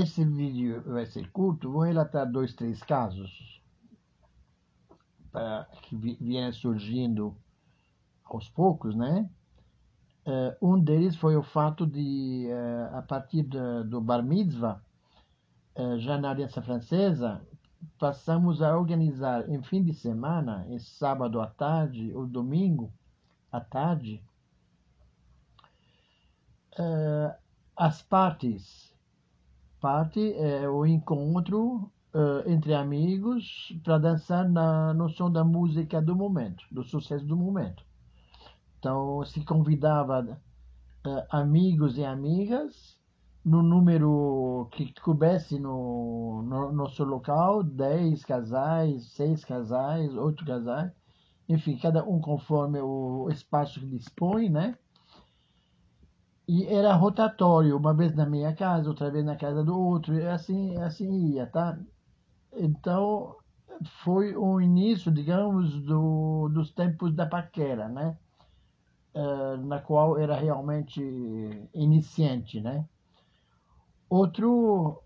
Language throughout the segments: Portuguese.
esse vídeo vai ser curto, vou relatar dois, três casos para que vieram surgindo aos poucos, né? Uh, um deles foi o fato de, uh, a partir do, do Bar Mitzvah, uh, já na Aliança Francesa, passamos a organizar em fim de semana, em sábado à tarde ou domingo à tarde, as partes. Parte é o encontro entre amigos para dançar na, no som da música do momento, do sucesso do momento. Então, se convidava uh, amigos e amigas no número que coubesse no, no nosso local, 10 casais, 6 casais, 8 casais, enfim, cada um conforme o espaço que dispõe, né? E era rotatório, uma vez na minha casa, outra vez na casa do outro, e assim, assim ia, tá? Então, foi o início, digamos, do, dos tempos da paquera, né? uh, na qual era realmente iniciante, né? Outro,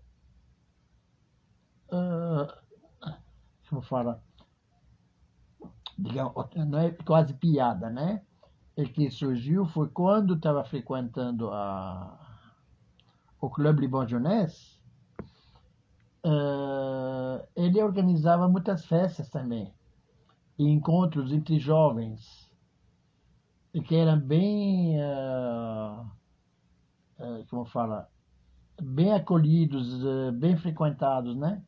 uh, como fala, digamos, não é quase piada, né? E que surgiu foi quando estava frequentando a, o Clube Jeunesse, uh, ele organizava muitas festas também, e encontros entre jovens, que eram bem, uh, uh, como fala, bem acolhidos, bem frequentados, né?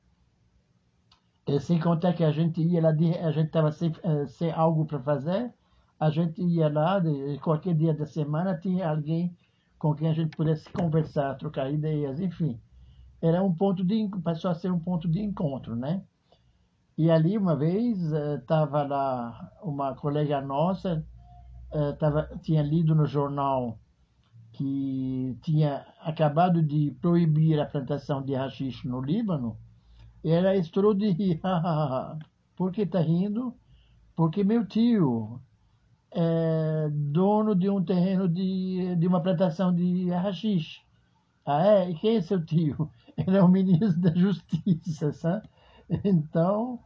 E sem contar que a gente ia lá, a gente estava sem, sem algo para fazer, a gente ia lá, de, qualquer dia da semana tinha alguém com quem a gente pudesse conversar, trocar ideias, enfim. Era um ponto de, passou a ser um ponto de encontro, né? E ali, uma vez, estava lá uma colega nossa, uh, tava, tinha lido no jornal que tinha acabado de proibir a plantação de rachixe no Líbano, e ela estourou de rir. Por que está rindo? Porque meu tio é dono de um terreno de, de uma plantação de rachixe. Ah, é? E quem é seu tio? Ele é o ministro da Justiça, sabe? Então,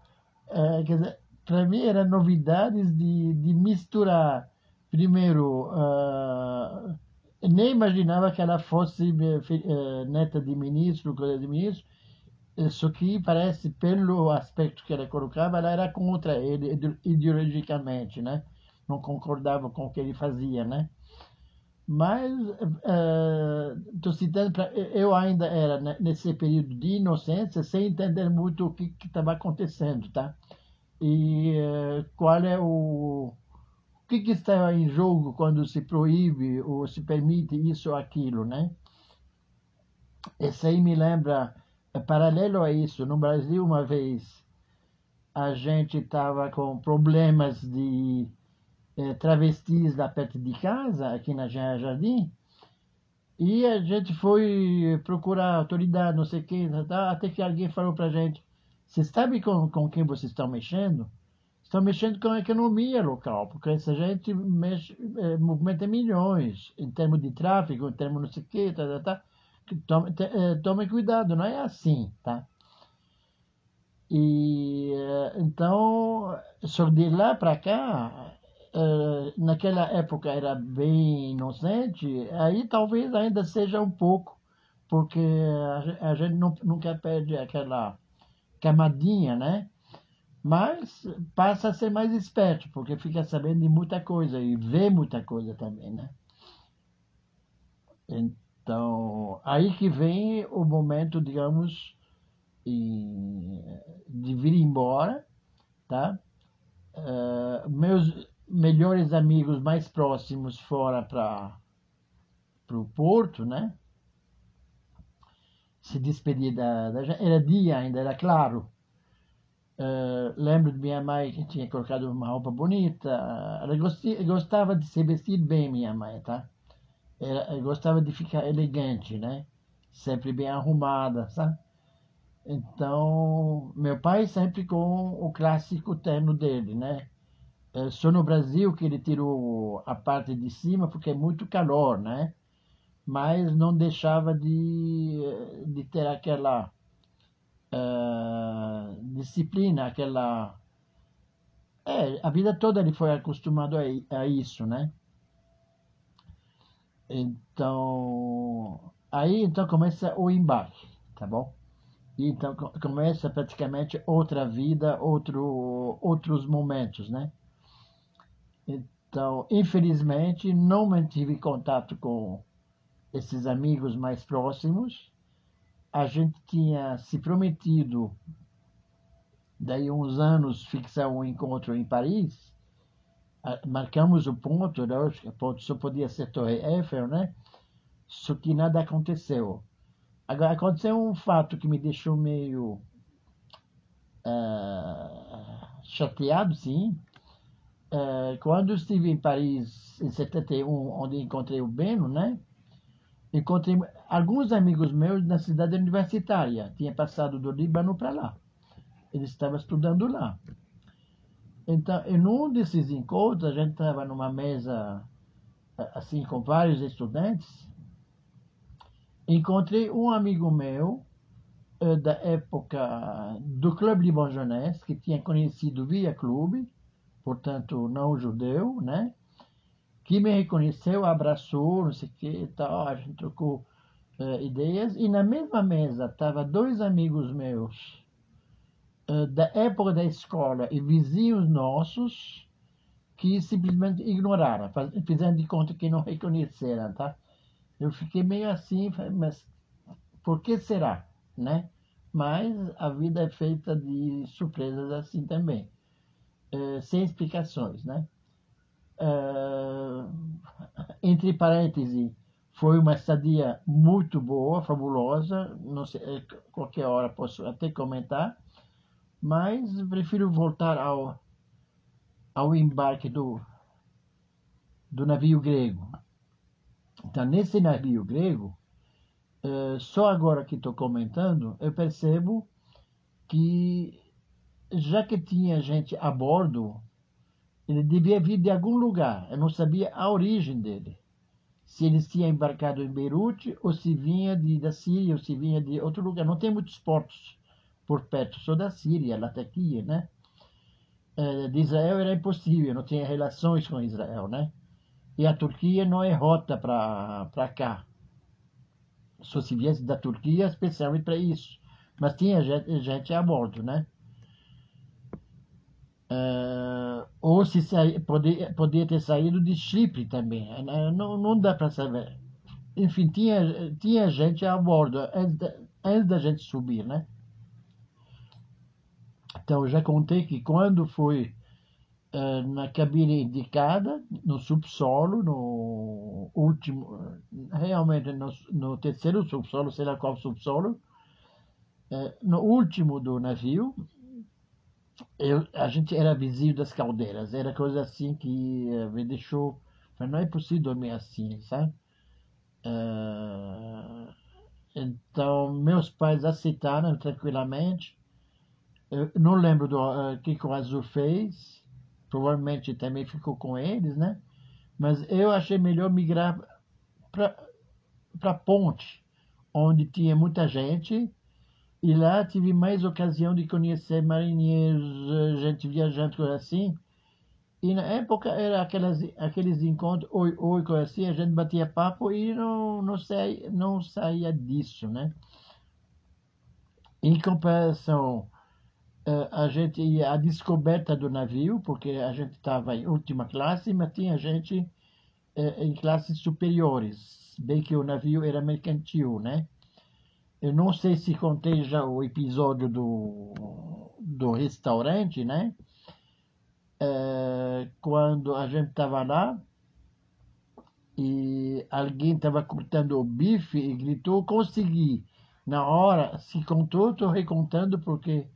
é, quer dizer, para mim era novidades de, de misturar primeiro, uh, nem imaginava que ela fosse uh, neta de ministro, coisa de ministro, só que parece, pelo aspecto que ela colocava, ela era contra ele ideologicamente, né? Não concordava com o que ele fazia, né? Mas, estou uh, citando, pra, eu ainda era nesse período de inocência, sem entender muito o que estava acontecendo, tá? E qual é o, o que, que está em jogo quando se proíbe ou se permite isso ou aquilo, né? Esse aí me lembra, é paralelo a isso, no Brasil uma vez a gente estava com problemas de eh, travestis lá perto de casa, aqui na Jardim, e a gente foi procurar autoridade, não sei o que, até que alguém falou pra gente, você sabe com, com quem vocês estão mexendo? estão mexendo com a economia local, porque essa gente mexe, é, movimenta milhões em termos de tráfego, em termos não sei o quê, tá, tá, tá. Tome, é, tome cuidado, não é assim, tá? E então, só de lá para cá, é, naquela época era bem inocente, aí talvez ainda seja um pouco, porque a gente nunca perde aquela camadinha, né? Mas passa a ser mais esperto, porque fica sabendo de muita coisa e vê muita coisa também, né? Então, aí que vem o momento, digamos, de vir embora, tá? Uh, meus melhores amigos mais próximos fora para o Porto, né? Se despedir da, da... Era dia ainda, era claro Uh, lembro de minha mãe que tinha colocado uma roupa bonita. Ela gostava de se vestir bem, minha mãe, tá? Ela gostava de ficar elegante, né? Sempre bem arrumada, sabe? Então, meu pai sempre com o clássico terno dele, né? Só no Brasil que ele tirou a parte de cima porque é muito calor, né? mas não deixava de, de ter aquela uh, disciplina, aquela. É, a vida toda ele foi acostumado a, a isso, né? Então, aí então começa o embarque, tá bom? Então começa praticamente outra vida, outro, outros momentos, né? Então, infelizmente, não mantive contato com esses amigos mais próximos. A gente tinha se prometido, daí uns anos, fixar um encontro em Paris. Ah, marcamos o ponto, né? o ponto só podia ser Torre Eiffel, né? Só que nada aconteceu. Agora, aconteceu um fato que me deixou meio uh, chateado, sim, Uh, quando estive em Paris em 71, onde encontrei o Beno, né? Encontrei alguns amigos meus na cidade universitária. Tinha passado do Líbano para lá. Eles estavam estudando lá. Então, em um desses encontros, a gente estava numa mesa assim com vários estudantes. Encontrei um amigo meu uh, da época do Clube Liban que tinha conhecido via clube portanto, não judeu, né? Que me reconheceu, abraçou, não sei o que e tal, a gente trocou uh, ideias. E na mesma mesa estavam dois amigos meus uh, da época da escola e vizinhos nossos que simplesmente ignoraram, fizeram de conta que não reconheceram, tá? Eu fiquei meio assim, mas por que será, né? Mas a vida é feita de surpresas assim também. Eh, sem explicações, né? Uh, entre parênteses, foi uma estadia muito boa, fabulosa. Não sei, eh, qualquer hora posso até comentar, mas prefiro voltar ao, ao embarque do, do navio grego. Então, nesse navio grego, uh, só agora que estou comentando, eu percebo que já que tinha gente a bordo, ele devia vir de algum lugar. Eu não sabia a origem dele. Se ele tinha embarcado em Beirute, ou se vinha de, da Síria, ou se vinha de outro lugar. Não tem muitos portos por perto, só da Síria, Latakia, né? É, de Israel era impossível, não tinha relações com Israel, né? E a Turquia não é rota para cá. Só se viesse da Turquia, especialmente para isso. Mas tinha gente, gente a bordo, né? Uh, ou se sair, poder, ter saído de Chipre também. Eh, não, não dá para saber. Enfim, tinha, tinha gente a bordo antes da, antes da gente subir, né? Então, já contei que quando fui uh, na cabine indicada, no subsolo, no último, realmente no, no terceiro subsolo, sei lá qual subsolo, uh, no último do navio, eu, a gente era vizinho das caldeiras, era coisa assim que uh, me deixou. Mas não é possível dormir assim, sabe? Uh, então, meus pais aceitaram tranquilamente. Eu não lembro do uh, que, que o Azul fez, provavelmente também ficou com eles, né? Mas eu achei melhor migrar para a ponte, onde tinha muita gente e lá tive mais ocasião de conhecer marinheiros, gente viajante, coisa assim. E na época era aquelas, aqueles encontros, oi, oi, coisa assim, a gente batia papo e não, não, saía, não saía disso, né? Em comparação, eh, a gente ia à descoberta do navio, porque a gente estava em última classe, mas tinha gente eh, em classes superiores, bem que o navio era mercantil, né? Eu não sei se contei já o episódio do, do restaurante, né? É, quando a gente estava lá e alguém estava cortando o bife e gritou, consegui. Na hora, se contou, estou recontando porque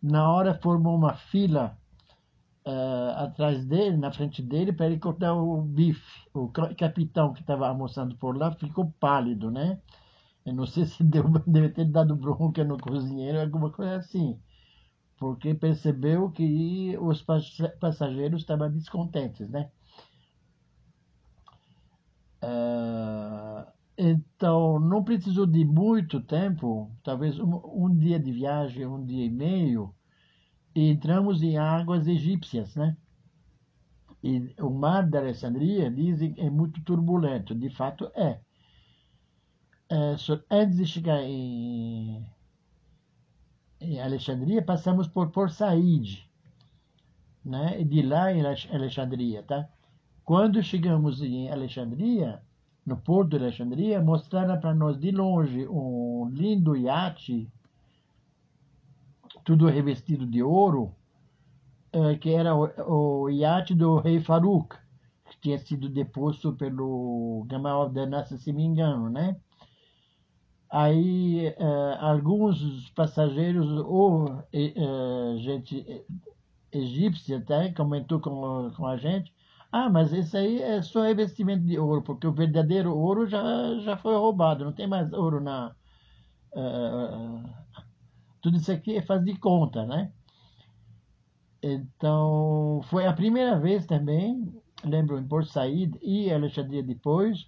na hora formou uma fila uh, atrás dele, na frente dele, para ele cortar o bife. O capitão que estava almoçando por lá ficou pálido, né? Eu não sei se deu, deve ter dado bronca no cozinheiro, alguma coisa assim. Porque percebeu que os passageiros estavam descontentes, né? Uh, Então, não precisou de muito tempo, talvez um, um dia de viagem, um dia e meio, e entramos em águas egípcias, né? E o mar da Alexandria, dizem, é muito turbulento. De fato, é. É antes de chegar em, em Alexandria, passamos por Port Said, né? De lá em Alexandria, tá? Quando chegamos em Alexandria, no porto de Alexandria, mostraram para nós de longe um lindo iate, tudo revestido de ouro, eh, que era o, o iate do rei Farouk, que tinha sido deposto pelo Gamal Abdel Nasser, se me engano, né? Aí, uh, alguns passageiros, ou uh, gente egípcia até, comentou com, com a gente, ah, mas isso aí é só revestimento de ouro, porque o verdadeiro ouro já, já foi roubado, não tem mais ouro na. Uh, tudo isso aqui é faz de conta, né? Então, foi a primeira vez também, lembro em Port Said e Alexandria depois,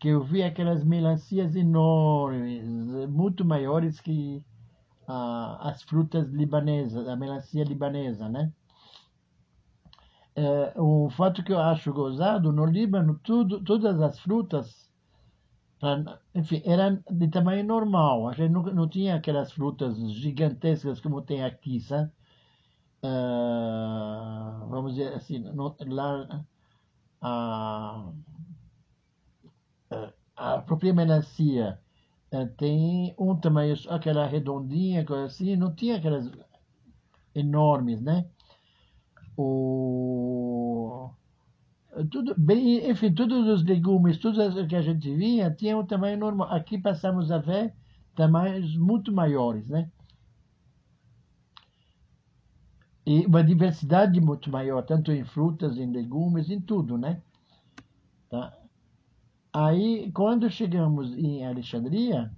que eu vi aquelas melancias enormes, muito maiores que uh, as frutas libanesas, a melancia libanesa, né? é, o fato que eu acho gozado, no Líbano, tudo, todas as frutas, enfim, eram de tamanho normal. A gente não, não tinha aquelas frutas gigantescas como tem aqui, sabe? Uh, vamos dizer assim, no, lá a, a própria melancia uh, tem um tamanho, aquela redondinha, coisa assim, não tinha aquelas enormes, né? o tudo bem, enfim, todos os legumes, tudo que a gente via tinha um tamanho normal. Aqui passamos a ver tamanhos muito maiores, né? E uma diversidade muito maior, tanto em frutas, em legumes, em tudo, né? Tá? Aí, quando chegamos em Alexandria,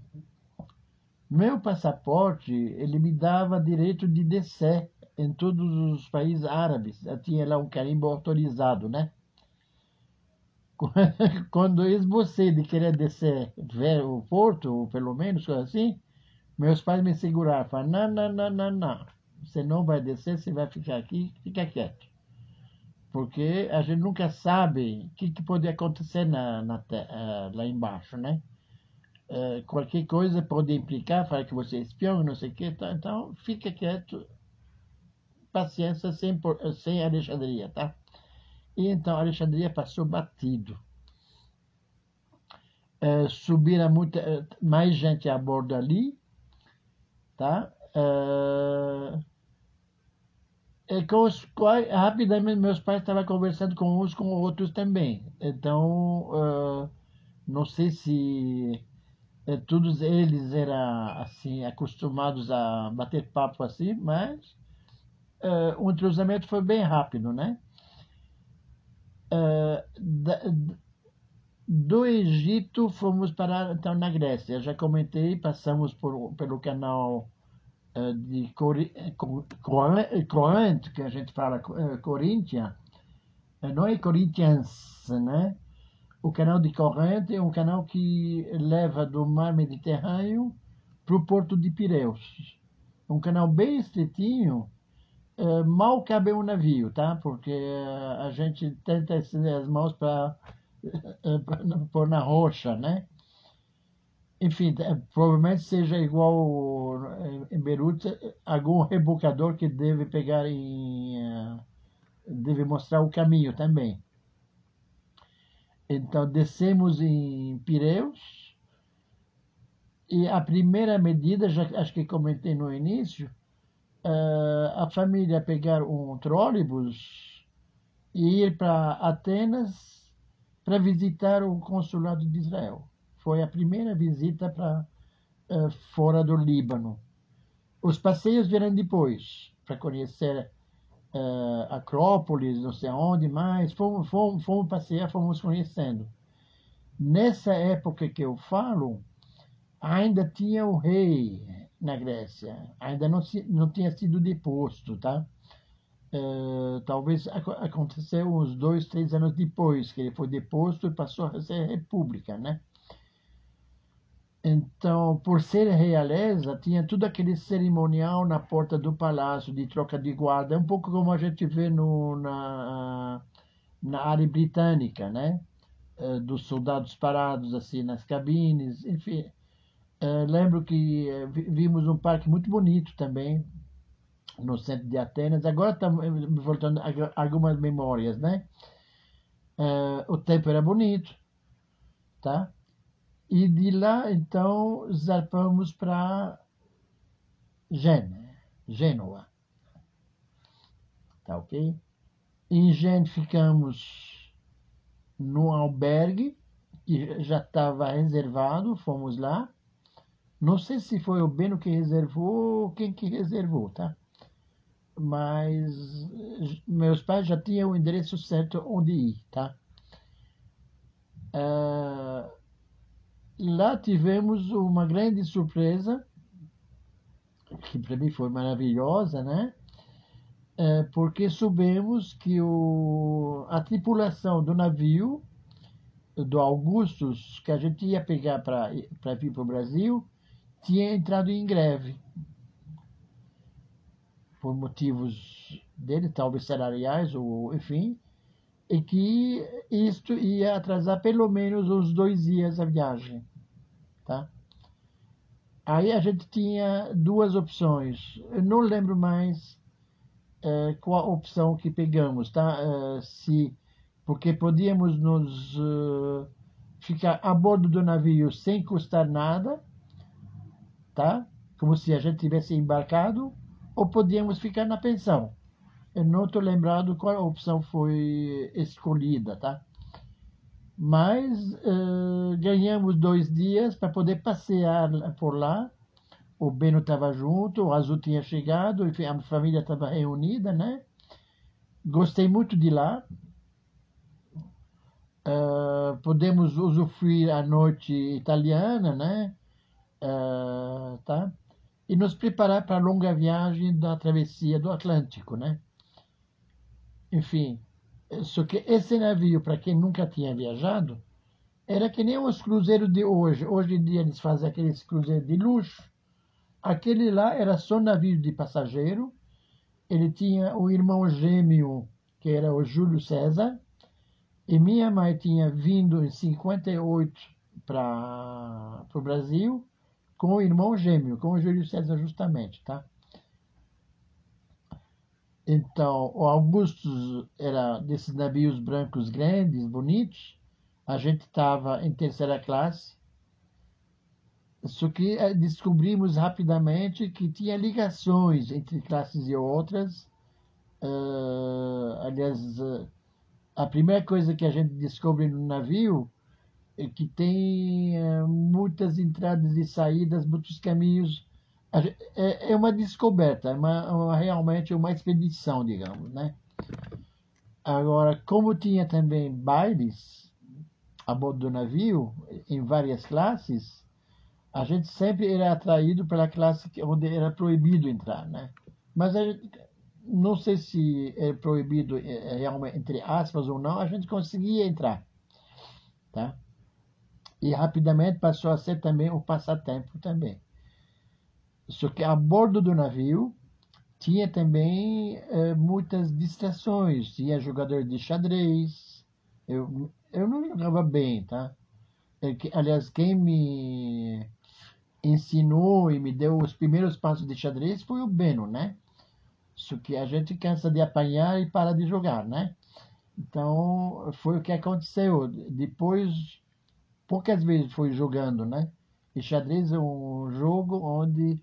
meu passaporte, ele me dava direito de descer em todos os países árabes. Tinha lá um carimbo autorizado, né? Quando eu esbocei de querer descer ver o porto, ou pelo menos assim, meus pais me seguraram. Falaram, não, não, não, não, não. Você não vai descer, você vai ficar aqui, fica quieto. Porque a gente nunca sabe o que, que pode acontecer na, na, uh, lá embaixo, né? Uh, qualquer coisa pode implicar, falar que você é espião, não sei o que, então, então fica quieto, paciência sem, sem Alexandria, tá? E então Alexandria passou batido. É, subiram muita, mais gente a bordo ali, tá? É, com os quais, rapidamente, meus pais estavam conversando com uns com outros também. Então, uh, não sei se uh, todos eles eram assim acostumados a bater papo assim, mas uh, o entrosamento foi bem rápido, né? Da, do Egito fomos para então na Grécia. Já comentei, passamos por, pelo canal de Corinth, que a gente fala Coríntia, não é Corinthians, né? O canal de Corinth é um canal que leva do mar Mediterrâneo para o porto de Pireus. Um canal bem estreitinho, mal cabe um navio, tá? Porque a gente tenta estender as mãos para pôr na rocha, né? Enfim, é, provavelmente seja igual em Beirute, algum rebocador que deve pegar em. deve mostrar o caminho também. Então, descemos em Pireus, e a primeira medida, já acho que comentei no início, a família pegar um trólebus e ir para Atenas para visitar o consulado de Israel. Foi a primeira visita para uh, fora do Líbano. Os passeios vieram depois, para conhecer uh, Acrópolis, não sei onde mais. Fomos, fomos, fomos passear, fomos conhecendo. Nessa época que eu falo, ainda tinha o rei na Grécia. Ainda não, se, não tinha sido deposto, tá? Uh, talvez aconteceu uns dois, três anos depois que ele foi deposto e passou a ser república, né? Então, por ser realeza, tinha tudo aquele cerimonial na porta do palácio de troca de guarda, um pouco como a gente vê no, na, na área britânica, né? Eh, dos soldados parados assim nas cabines, enfim. Eh, lembro que eh, vimos um parque muito bonito também no centro de Atenas. Agora estamos voltando algumas memórias, né? o tempo era bonito, tá? E de lá, então, zarpamos para Gênova. Tá ok? Em Gênova ficamos no albergue, que já estava reservado, fomos lá. Não sei se foi o Beno que reservou ou quem que reservou, tá? Mas meus pais já tinham o endereço certo onde ir, tá? Uh, lá tivemos uma grande surpresa, que para mim foi maravilhosa, né? É, porque soubemos que o, a tripulação do navio, do Augustus, que a gente ia pegar para vir para o Brasil, tinha entrado em greve. Por motivos dele, talvez salariais, ou enfim, e que isto ia atrasar pelo menos uns dois dias a viagem. Tá? Aí a gente tinha duas opções. Eu não lembro mais uh, qual opção que pegamos, tá? Uh, se, porque podíamos nos uh, ficar a bordo do navio sem custar nada, tá? Como se a gente tivesse embarcado, ou podíamos ficar na pensão. Eu não estou lembrado qual opção foi escolhida, tá? Mas uh, ganhamos dois dias para poder passear por lá. O Beno estava junto, o Azul tinha chegado, enfim, a família estava reunida, né? Gostei muito de lá. Uh, podemos usufruir a noite italiana, né? Uh, tá? E nos preparar para a longa viagem da travessia do Atlântico, né? Enfim, só que esse navio, para quem nunca tinha viajado, era que nem os cruzeiros de hoje. Hoje em dia eles fazem aqueles cruzeiros de luxo. Aquele lá era só navio de passageiro. Ele tinha o irmão gêmeo, que era o Júlio César. E minha mãe tinha vindo em 58 para o Brasil com o irmão gêmeo, com o Júlio César justamente, tá? Então, o Augustus era desses navios brancos grandes, bonitos. A gente estava em terceira classe. Só que eh, descobrimos rapidamente que tinha ligações entre classes e outras. Uh, aliás, uh, a primeira coisa que a gente descobre no navio é que tem uh, muitas entradas e saídas, muitos caminhos é, é uma descoberta, é uma, uma, realmente uma expedição, digamos, né? Agora, como tinha também bailes a bordo do navio, em várias classes, a gente sempre era atraído pela classe onde era proibido entrar, né? Mas gente, não sei se é proibido é, é realmente, entre aspas ou não, a gente conseguia entrar, tá? E rapidamente passou a ser também o passatempo também. Só que a bordo do navio tinha também é, muitas distrações. Tinha jogador de xadrez. Eu, eu não jogava bem, tá? É que, aliás, quem me ensinou e me deu os primeiros passos de xadrez foi o Beno, né? Só que a gente cansa de apanhar e para de jogar, né? Então, foi o que aconteceu. Depois, poucas vezes fui jogando, né? E xadrez é um jogo onde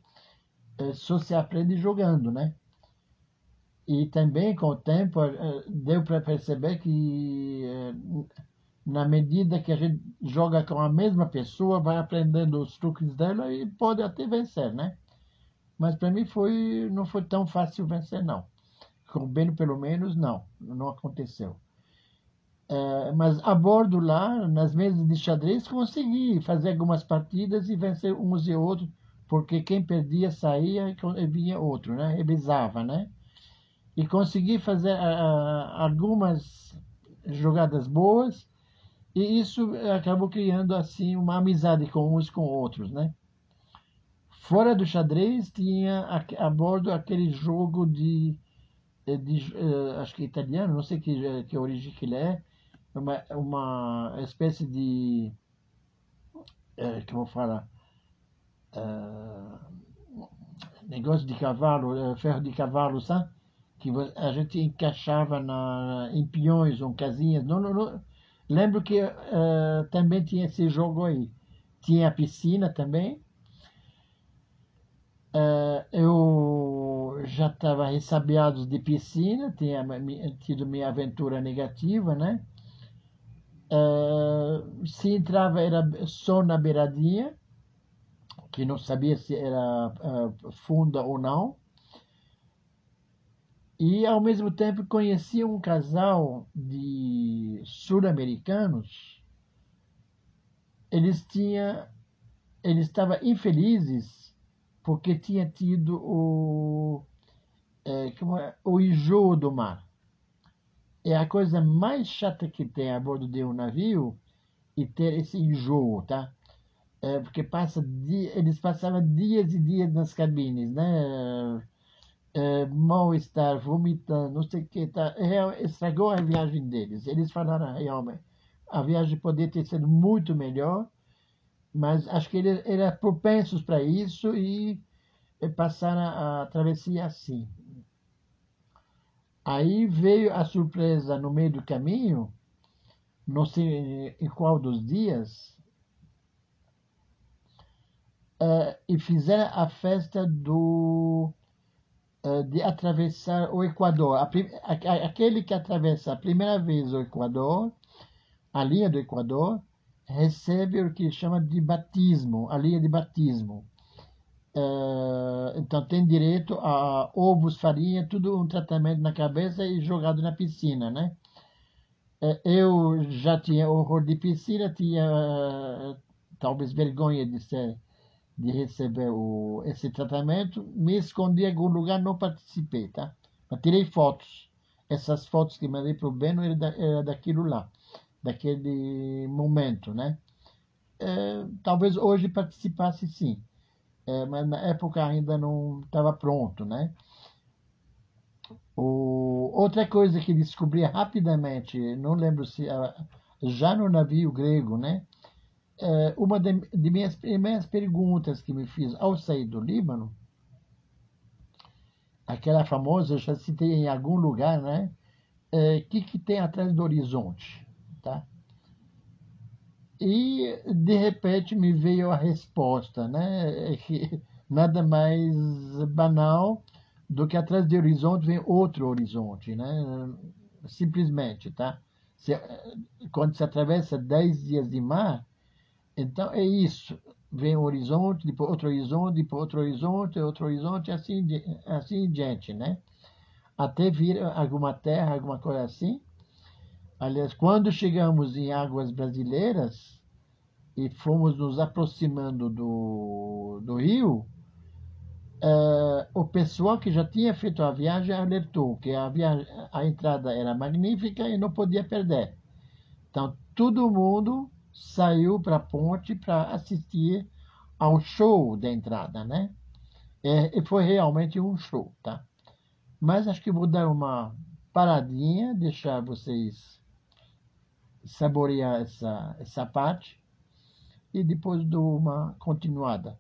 só se aprende jogando, né? E também, com o tempo, é, deu para perceber que, é, na medida que a gente joga com a mesma pessoa, vai aprendendo os truques dela e pode até vencer, né? Mas para mim foi, não foi tão fácil vencer, não. Com o Beno, pelo menos, não. Não aconteceu. É, mas a bordo lá, nas mesas de xadrez, consegui fazer algumas partidas e vencer uns e outros porque quem perdia saía e vinha outro, né? Revezava, né? E consegui fazer uh, algumas jogadas boas E isso acabou criando assim uma amizade com uns com outros, né? Fora do xadrez tinha a, a bordo aquele jogo de, de uh, acho que italiano, não sei que, que origem que ele é, uma, uma espécie de uh, como fala uh, negócio de cavalo, ferro de cavalo, sabe? Que a gente encaixava na, em peões ou casinhas. Não, não, não. Lembro que também tinha esse jogo aí. Tinha a piscina também Uh, eu já estava ressabiado de piscina, tinha tido minha aventura negativa, né? Uh, se entrava era só na beiradinha, que não sabia se era uh, funda ou não. E, ao mesmo tempo, conhecia um casal de sul-americanos. Eles tinham, eles estavam infelizes porque tinha tido o, é, é, o enjoo do mar. É a coisa mais chata que tem a bordo de um navio e ter esse enjoo, tá? É, porque passa dia, eles passavam dias e dias nas cabines, né? É, mal-estar, vomitando, não sei o que, tá? É, estragou a viagem deles. Eles falaram, realmente, a viagem poderia ter sido muito melhor, mas acho que eles eram propensos para isso e passaram a, a travessia assim. Aí veio a surpresa no meio do caminho, não sei em qual dos dias, uh, e fizeram a festa do uh, de atravessar o Equador. A, a, aquele que atravessa a primeira vez o Equador, a linha do Equador, recebe o que chama de batismo, a linha de batismo. Uh, então tem direito a ovos, farinha, tudo um tratamento na cabeça e jogado na piscina, né? Eu já tinha horror de piscina, tinha talvez vergonha de ser, de receber o, esse tratamento, me escondi em algum lugar, não participei, tá? Mas tirei fotos. Essas fotos que mandei para o Beno era, da, era daquilo lá daquele momento, né? É, talvez hoje participasse sim, é, mas na época ainda não estava pronto, né? O, outra coisa que descobri rapidamente, não lembro se já no navio grego, né? É, uma de, de minhas primeiras perguntas que me fiz ao sair do Líbano, aquela famosa, eu já citei em algum lugar, né? O é, que, que tem atrás do horizonte? tá? E de repente me veio a resposta, né? Que nada mais banal do que atrás do horizonte vem outro horizonte, né? Simplesmente, tá? Se, quando se atravessa dez dias de mar, então é isso. Vem um horizonte, depois outro horizonte, depois outro horizonte, outro horizonte, assim, assim diante, né? Até vir alguma terra, alguma coisa assim, Aliás, quando chegamos em águas brasileiras e fomos nos aproximando do, do rio, uh, o pessoal que já tinha feito a viagem alertou que a, viagem, a entrada era magnífica e não podia perder. Então, todo mundo saiu para a ponte para assistir ao show da entrada, né? É, e foi realmente um show, tá? Mas acho que vou dar uma paradinha, deixar vocês saborear essa, essa parte e depois dou uma continuada.